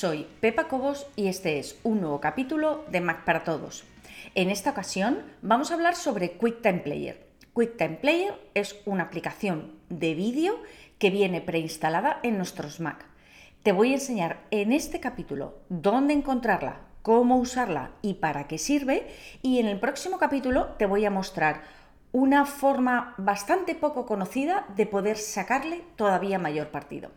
soy Pepa Cobos y este es un nuevo capítulo de Mac para Todos. En esta ocasión vamos a hablar sobre QuickTime Player. QuickTime Player es una aplicación de vídeo que viene preinstalada en nuestros Mac. Te voy a enseñar en este capítulo dónde encontrarla, cómo usarla y para qué sirve y en el próximo capítulo te voy a mostrar una forma bastante poco conocida de poder sacarle todavía mayor partido.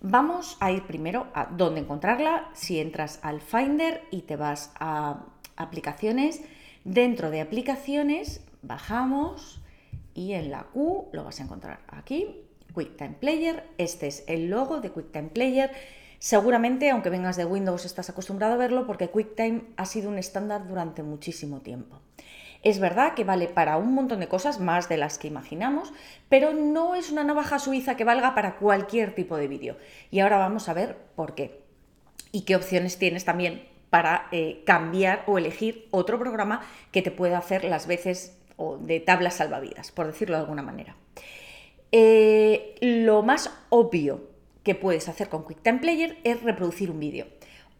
Vamos a ir primero a dónde encontrarla. Si entras al Finder y te vas a aplicaciones, dentro de aplicaciones bajamos y en la Q lo vas a encontrar aquí, QuickTime Player. Este es el logo de QuickTime Player. Seguramente, aunque vengas de Windows, estás acostumbrado a verlo porque QuickTime ha sido un estándar durante muchísimo tiempo. Es verdad que vale para un montón de cosas, más de las que imaginamos, pero no es una navaja suiza que valga para cualquier tipo de vídeo. Y ahora vamos a ver por qué. Y qué opciones tienes también para eh, cambiar o elegir otro programa que te pueda hacer las veces de tablas salvavidas, por decirlo de alguna manera. Eh, lo más obvio que puedes hacer con QuickTime Player es reproducir un vídeo.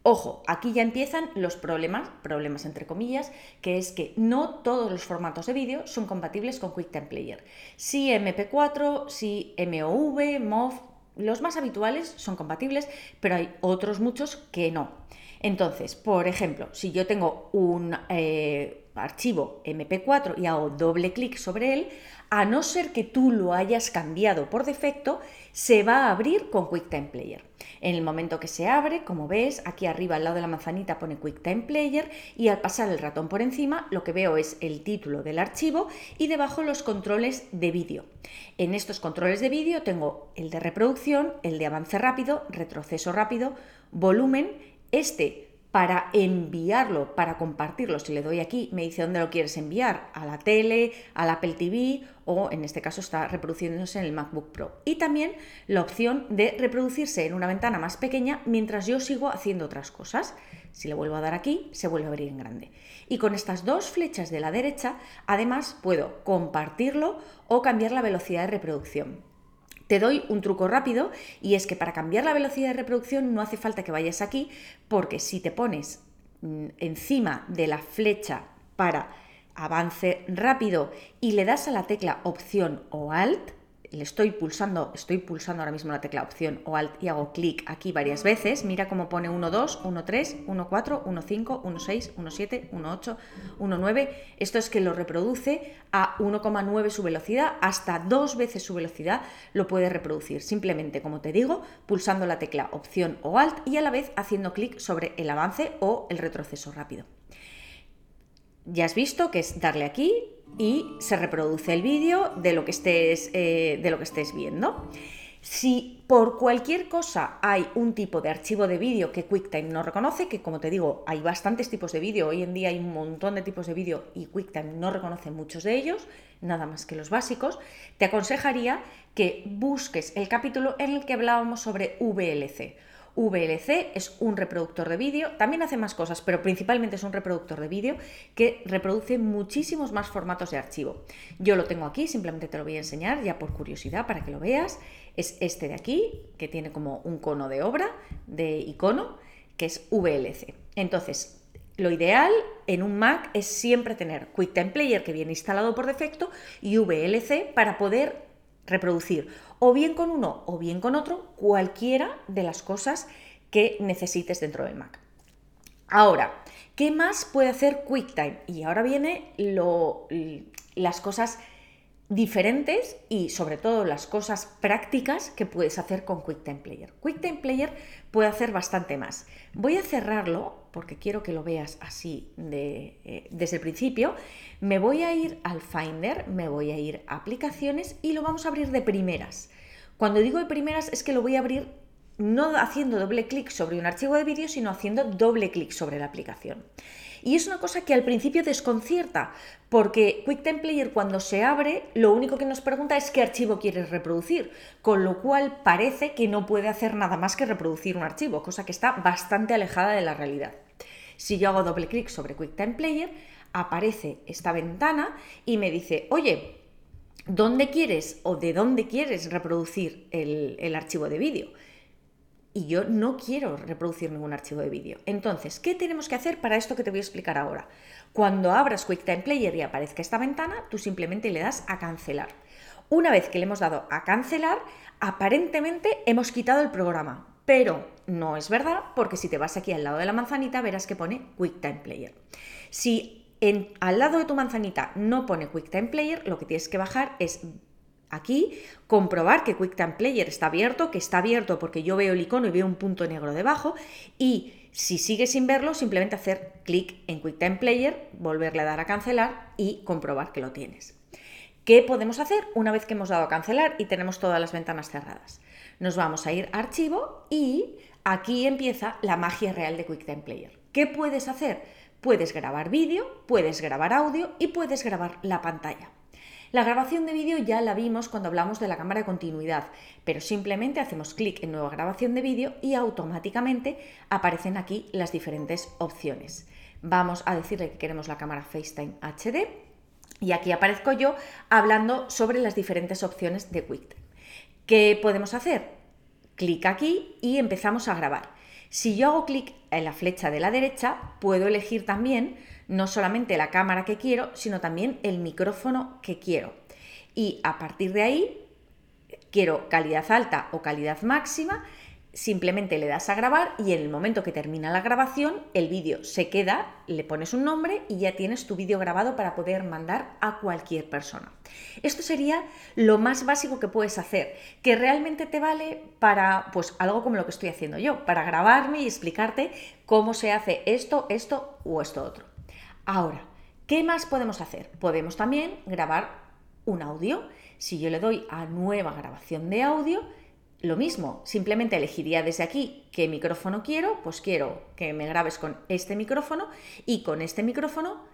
Ojo, aquí ya empiezan los problemas, problemas entre comillas, que es que no todos los formatos de vídeo son compatibles con QuickTime Player. Sí MP4, sí MOV, MOV, los más habituales son compatibles, pero hay otros muchos que no. Entonces, por ejemplo, si yo tengo un eh, archivo MP4 y hago doble clic sobre él, a no ser que tú lo hayas cambiado por defecto, se va a abrir con QuickTime Player. En el momento que se abre, como ves, aquí arriba al lado de la manzanita pone QuickTime Player y al pasar el ratón por encima lo que veo es el título del archivo y debajo los controles de vídeo. En estos controles de vídeo tengo el de reproducción, el de avance rápido, retroceso rápido, volumen, este para enviarlo, para compartirlo. Si le doy aquí, me dice dónde lo quieres enviar, a la tele, al Apple TV o en este caso está reproduciéndose en el MacBook Pro. Y también la opción de reproducirse en una ventana más pequeña mientras yo sigo haciendo otras cosas. Si le vuelvo a dar aquí, se vuelve a abrir en grande. Y con estas dos flechas de la derecha, además puedo compartirlo o cambiar la velocidad de reproducción. Te doy un truco rápido y es que para cambiar la velocidad de reproducción no hace falta que vayas aquí porque si te pones mm, encima de la flecha para avance rápido y le das a la tecla opción o alt, le estoy pulsando, estoy pulsando ahora mismo la tecla opción o alt y hago clic aquí varias veces, mira cómo pone 1, 2, 1, 3, 1, 4, 1, 5, 1, 6, 1, 7, 1, 8, 1, 9. Esto es que lo reproduce a 1,9 su velocidad, hasta dos veces su velocidad lo puede reproducir. Simplemente, como te digo, pulsando la tecla opción o alt y a la vez haciendo clic sobre el avance o el retroceso rápido. Ya has visto que es darle aquí, y se reproduce el vídeo de, lo que estés, eh, de lo que estés viendo. Si por cualquier cosa hay un tipo de archivo de vídeo que QuickTime no reconoce, que como te digo, hay bastantes tipos de vídeo, hoy en día hay un montón de tipos de vídeo y QuickTime no reconoce muchos de ellos, nada más que los básicos, te aconsejaría que busques el capítulo en el que hablábamos sobre VLC. VLC es un reproductor de vídeo, también hace más cosas, pero principalmente es un reproductor de vídeo que reproduce muchísimos más formatos de archivo. Yo lo tengo aquí, simplemente te lo voy a enseñar ya por curiosidad para que lo veas. Es este de aquí, que tiene como un cono de obra, de icono, que es VLC. Entonces, lo ideal en un Mac es siempre tener QuickTime Player que viene instalado por defecto y VLC para poder reproducir o bien con uno o bien con otro cualquiera de las cosas que necesites dentro del Mac. Ahora, ¿qué más puede hacer QuickTime? Y ahora viene lo, las cosas diferentes y sobre todo las cosas prácticas que puedes hacer con QuickTime Player. QuickTime Player puede hacer bastante más. Voy a cerrarlo porque quiero que lo veas así eh, desde el principio. Me voy a ir al Finder, me voy a ir a aplicaciones y lo vamos a abrir de primeras. Cuando digo de primeras es que lo voy a abrir no haciendo doble clic sobre un archivo de vídeo, sino haciendo doble clic sobre la aplicación. Y es una cosa que al principio desconcierta, porque QuickTime Player cuando se abre, lo único que nos pregunta es qué archivo quieres reproducir, con lo cual parece que no puede hacer nada más que reproducir un archivo, cosa que está bastante alejada de la realidad. Si yo hago doble clic sobre QuickTime Player, aparece esta ventana y me dice, oye, ¿dónde quieres o de dónde quieres reproducir el, el archivo de vídeo? Y yo no quiero reproducir ningún archivo de vídeo. Entonces, ¿qué tenemos que hacer para esto que te voy a explicar ahora? Cuando abras QuickTime Player y aparezca esta ventana, tú simplemente le das a cancelar. Una vez que le hemos dado a cancelar, aparentemente hemos quitado el programa, pero no es verdad porque si te vas aquí al lado de la manzanita verás que pone QuickTime Player. Si en, al lado de tu manzanita no pone QuickTime Player, lo que tienes que bajar es aquí, comprobar que QuickTime Player está abierto, que está abierto porque yo veo el icono y veo un punto negro debajo y si sigues sin verlo, simplemente hacer clic en QuickTime Player, volverle a dar a cancelar y comprobar que lo tienes. ¿Qué podemos hacer una vez que hemos dado a cancelar y tenemos todas las ventanas cerradas? Nos vamos a ir a archivo y aquí empieza la magia real de QuickTime Player. ¿Qué puedes hacer? Puedes grabar vídeo, puedes grabar audio y puedes grabar la pantalla. La grabación de vídeo ya la vimos cuando hablamos de la cámara de continuidad, pero simplemente hacemos clic en nueva grabación de vídeo y automáticamente aparecen aquí las diferentes opciones. Vamos a decirle que queremos la cámara FaceTime HD y aquí aparezco yo hablando sobre las diferentes opciones de QuickTime. ¿Qué podemos hacer? Clic aquí y empezamos a grabar. Si yo hago clic en la flecha de la derecha, puedo elegir también no solamente la cámara que quiero, sino también el micrófono que quiero. Y a partir de ahí, quiero calidad alta o calidad máxima, simplemente le das a grabar y en el momento que termina la grabación, el vídeo se queda, le pones un nombre y ya tienes tu vídeo grabado para poder mandar a cualquier persona. Esto sería lo más básico que puedes hacer, que realmente te vale para pues algo como lo que estoy haciendo yo, para grabarme y explicarte cómo se hace esto, esto o esto otro. Ahora, ¿qué más podemos hacer? Podemos también grabar un audio. Si yo le doy a nueva grabación de audio, lo mismo, simplemente elegiría desde aquí qué micrófono quiero, pues quiero que me grabes con este micrófono y con este micrófono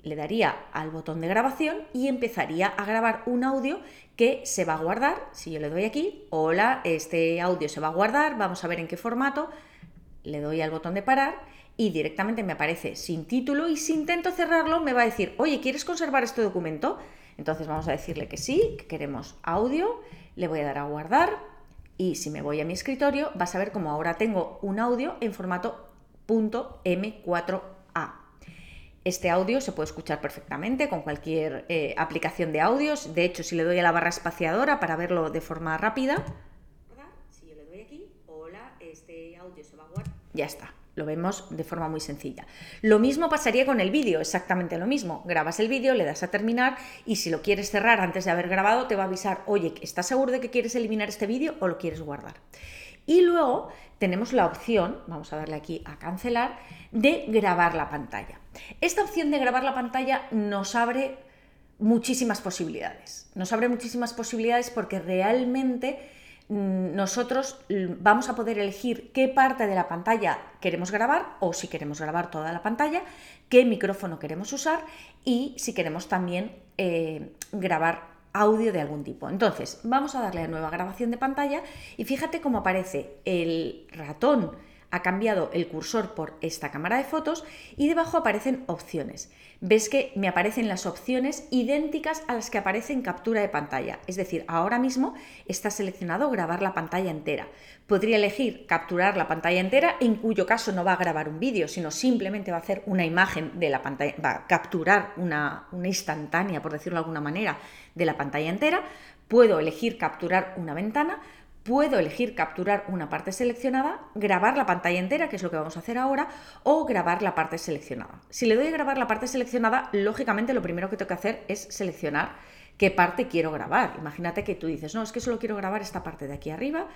le daría al botón de grabación y empezaría a grabar un audio que se va a guardar. Si yo le doy aquí, hola, este audio se va a guardar, vamos a ver en qué formato, le doy al botón de parar y directamente me aparece sin título y si intento cerrarlo me va a decir, oye, ¿quieres conservar este documento? Entonces vamos a decirle que sí, que queremos audio, le voy a dar a guardar y si me voy a mi escritorio vas a ver como ahora tengo un audio en formato .m4a. Este audio se puede escuchar perfectamente con cualquier eh, aplicación de audios. De hecho, si le doy a la barra espaciadora para verlo de forma rápida, si yo le doy aquí, hola, este audio se va a guardar, ya está. Lo vemos de forma muy sencilla. Lo mismo pasaría con el vídeo, exactamente lo mismo. Grabas el vídeo, le das a terminar y si lo quieres cerrar antes de haber grabado, te va a avisar, oye, ¿estás seguro de que quieres eliminar este vídeo o lo quieres guardar? Y luego tenemos la opción, vamos a darle aquí a cancelar, de grabar la pantalla. Esta opción de grabar la pantalla nos abre muchísimas posibilidades. Nos abre muchísimas posibilidades porque realmente nosotros vamos a poder elegir qué parte de la pantalla queremos grabar o si queremos grabar toda la pantalla, qué micrófono queremos usar y si queremos también eh, grabar audio de algún tipo. Entonces, vamos a darle a nueva grabación de pantalla y fíjate cómo aparece el ratón ha cambiado el cursor por esta cámara de fotos y debajo aparecen opciones. Ves que me aparecen las opciones idénticas a las que aparecen en captura de pantalla. Es decir, ahora mismo está seleccionado grabar la pantalla entera. Podría elegir capturar la pantalla entera, en cuyo caso no va a grabar un vídeo, sino simplemente va a hacer una imagen de la pantalla, va a capturar una instantánea, por decirlo de alguna manera, de la pantalla entera. Puedo elegir capturar una ventana, puedo elegir capturar una parte seleccionada, grabar la pantalla entera, que es lo que vamos a hacer ahora, o grabar la parte seleccionada. Si le doy a grabar la parte seleccionada, lógicamente lo primero que tengo que hacer es seleccionar qué parte quiero grabar. Imagínate que tú dices, no, es que solo quiero grabar esta parte de aquí arriba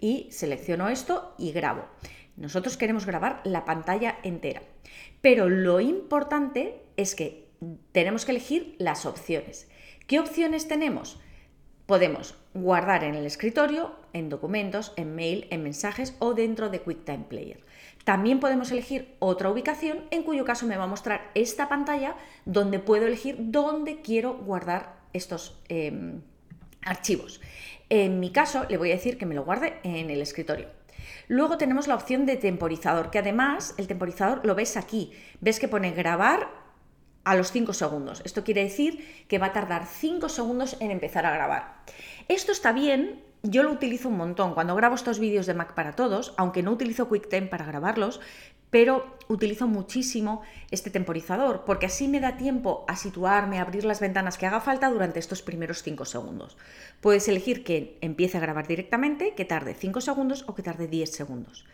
y selecciono esto y grabo. Nosotros queremos grabar la pantalla entera. Pero lo importante es que tenemos que elegir las opciones. ¿Qué opciones tenemos? Podemos guardar en el escritorio, en documentos, en mail, en mensajes o dentro de QuickTime Player. También podemos elegir otra ubicación, en cuyo caso me va a mostrar esta pantalla donde puedo elegir dónde quiero guardar estos em, archivos. En mi caso, le voy a decir que me lo guarde en el escritorio. Luego tenemos la opción de temporizador, que además el temporizador lo ves aquí. Ves que pone grabar a los 5 segundos. Esto quiere decir que va a tardar 5 segundos en empezar a grabar. Esto está bien yo lo utilizo un montón. Cuando grabo estos vídeos de Mac para todos, aunque no utilizo QuickTime para grabarlos, pero utilizo muchísimo este temporizador porque así me da tiempo a situarme, a abrir las ventanas que haga falta durante estos primeros 5 segundos. Puedes elegir que empiece a grabar directamente, que tarde 5 segundos o que tarde 10 segundos.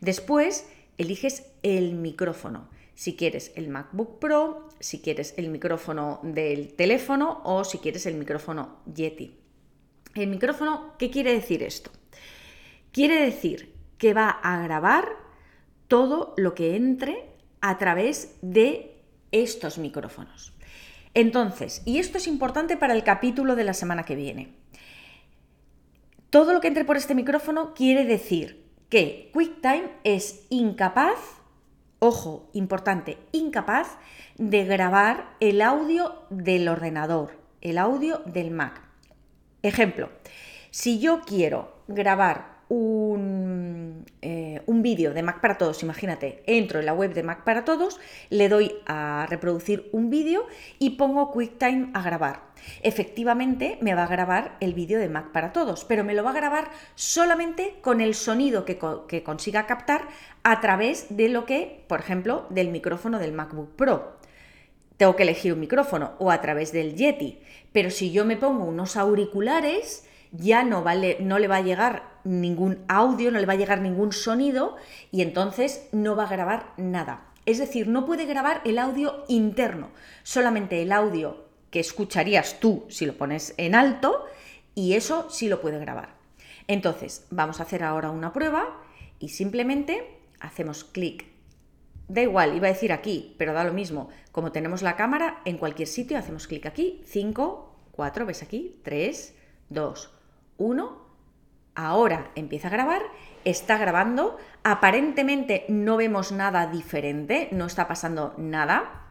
Después eliges el micrófono. Si quieres el MacBook Pro, si quieres el micrófono del teléfono o si quieres el micrófono Yeti. El micrófono, ¿qué quiere decir esto? Quiere decir que va a grabar todo lo que entre a través de estos micrófonos. Entonces, y esto es importante para el capítulo de la semana que viene. Todo lo que entre por este micrófono quiere decir que QuickTime es incapaz, ojo, importante, incapaz de grabar el audio del ordenador, el audio del Mac. Ejemplo, si yo quiero grabar un, eh, un vídeo de Mac para Todos, imagínate, entro en la web de Mac para Todos, le doy a reproducir un vídeo y pongo QuickTime a grabar. Efectivamente, me va a grabar el vídeo de Mac para Todos, pero me lo va a grabar solamente con el sonido que, que consiga captar a través de lo que, por ejemplo, del micrófono del MacBook Pro tengo que elegir un micrófono o a través del Yeti. Pero si yo me pongo unos auriculares, ya no, vale, no le va a llegar ningún audio, no le va a llegar ningún sonido y entonces no va a grabar nada. Es decir, no puede grabar el audio interno, solamente el audio que escucharías tú si lo pones en alto y eso sí lo puede grabar. Entonces, vamos a hacer ahora una prueba y simplemente hacemos clic. Da igual, iba a decir aquí, pero da lo mismo. Como tenemos la cámara, en cualquier sitio hacemos clic aquí, 5, 4, ves aquí, 3, 2, 1, ahora empieza a grabar, está grabando, aparentemente no vemos nada diferente, no está pasando nada.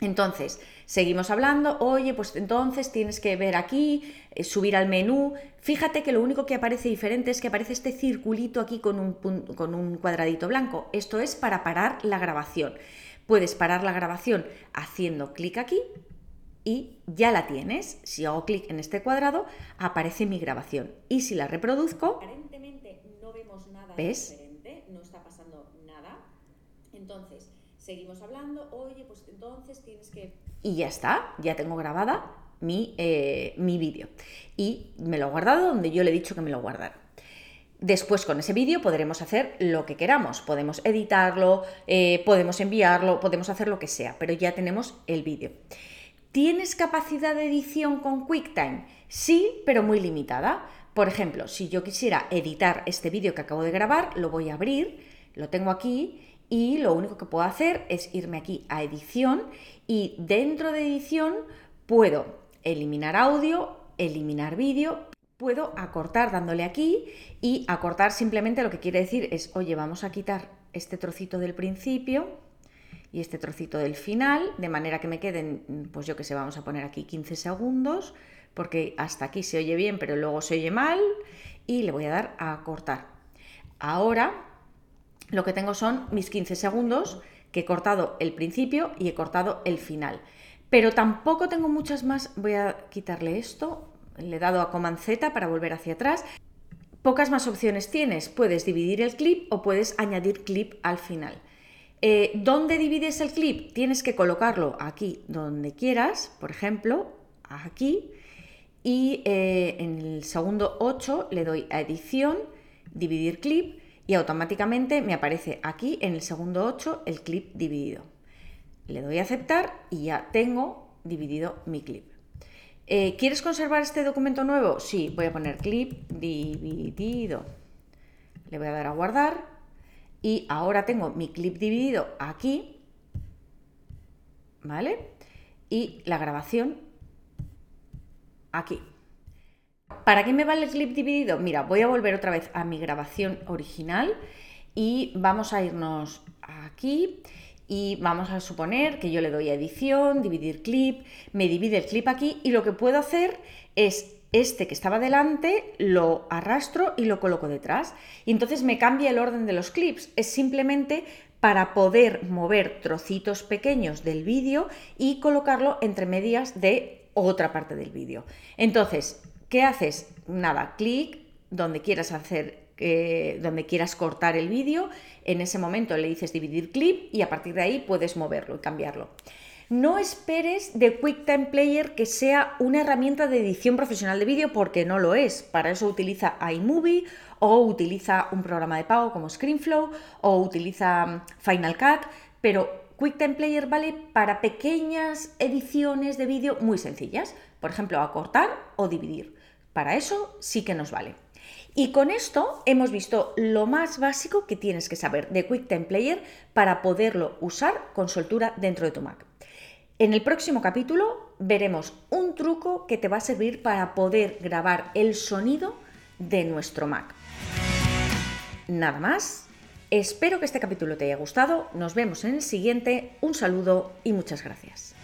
Entonces, seguimos hablando, oye, pues entonces tienes que ver aquí, eh, subir al menú. Fíjate que lo único que aparece diferente es que aparece este circulito aquí con un, con un cuadradito blanco. Esto es para parar la grabación. Puedes parar la grabación haciendo clic aquí y ya la tienes. Si hago clic en este cuadrado, aparece mi grabación. Y si la reproduzco, aparentemente no vemos nada ¿ves? diferente, no está pasando nada. Entonces, seguimos hablando, oye, pues entonces tienes que... Y ya está, ya tengo grabada mi, eh, mi vídeo. Y me lo he guardado donde yo le he dicho que me lo guardara. Después con ese vídeo podremos hacer lo que queramos, podemos editarlo, eh, podemos enviarlo, podemos hacer lo que sea, pero ya tenemos el vídeo. ¿Tienes capacidad de edición con QuickTime? Sí, pero muy limitada. Por ejemplo, si yo quisiera editar este vídeo que acabo de grabar, lo voy a abrir, lo tengo aquí y lo único que puedo hacer es irme aquí a edición y dentro de edición puedo eliminar audio, eliminar vídeo, puedo acortar dándole aquí y acortar simplemente lo que quiere decir es, oye, vamos a quitar este trocito del principio y este trocito del final, de manera que me queden, pues yo que sé, vamos a poner aquí 15 segundos, porque hasta aquí se oye bien, pero luego se oye mal, y le voy a dar a cortar. Ahora lo que tengo son mis 15 segundos, que he cortado el principio y he cortado el final. Pero tampoco tengo muchas más, voy a quitarle esto, le he dado a Command Z para volver hacia atrás. Pocas más opciones tienes, puedes dividir el clip o puedes añadir clip al final. Eh, ¿Dónde divides el clip? Tienes que colocarlo aquí donde quieras, por ejemplo, aquí, y eh, en el segundo 8 le doy a edición, dividir clip, y automáticamente me aparece aquí en el segundo 8 el clip dividido. Le doy a aceptar y ya tengo dividido mi clip. Eh, ¿Quieres conservar este documento nuevo? Sí, voy a poner clip dividido. Le voy a dar a guardar y ahora tengo mi clip dividido aquí, ¿vale? Y la grabación aquí. ¿Para qué me vale el clip dividido? Mira, voy a volver otra vez a mi grabación original y vamos a irnos aquí y vamos a suponer que yo le doy a edición, dividir clip, me divide el clip aquí y lo que puedo hacer es este que estaba delante lo arrastro y lo coloco detrás. Y entonces me cambia el orden de los clips. Es simplemente para poder mover trocitos pequeños del vídeo y colocarlo entre medias de otra parte del vídeo. Entonces, ¿qué haces? Nada, clic, donde quieras hacer, eh, donde quieras cortar el vídeo, en ese momento le dices dividir clip y a partir de ahí puedes moverlo y cambiarlo. No esperes de QuickTime Player que sea una herramienta de edición profesional de vídeo porque no lo es. Para eso utiliza iMovie o utiliza un programa de pago como ScreenFlow o utiliza mm, Final Cut, pero QuickTime Player vale para pequeñas ediciones de vídeo muy sencillas, por ejemplo, acortar o dividir. Para eso sí que nos vale. Y con esto hemos visto lo más básico que tienes que saber de QuickTime Player para poderlo usar con soltura dentro de tu Mac. En el próximo capítulo veremos un truco que te va a servir para poder grabar el sonido de nuestro Mac. Nada más. Espero que este capítulo te haya gustado. Nos vemos en el siguiente. Un saludo y muchas gracias.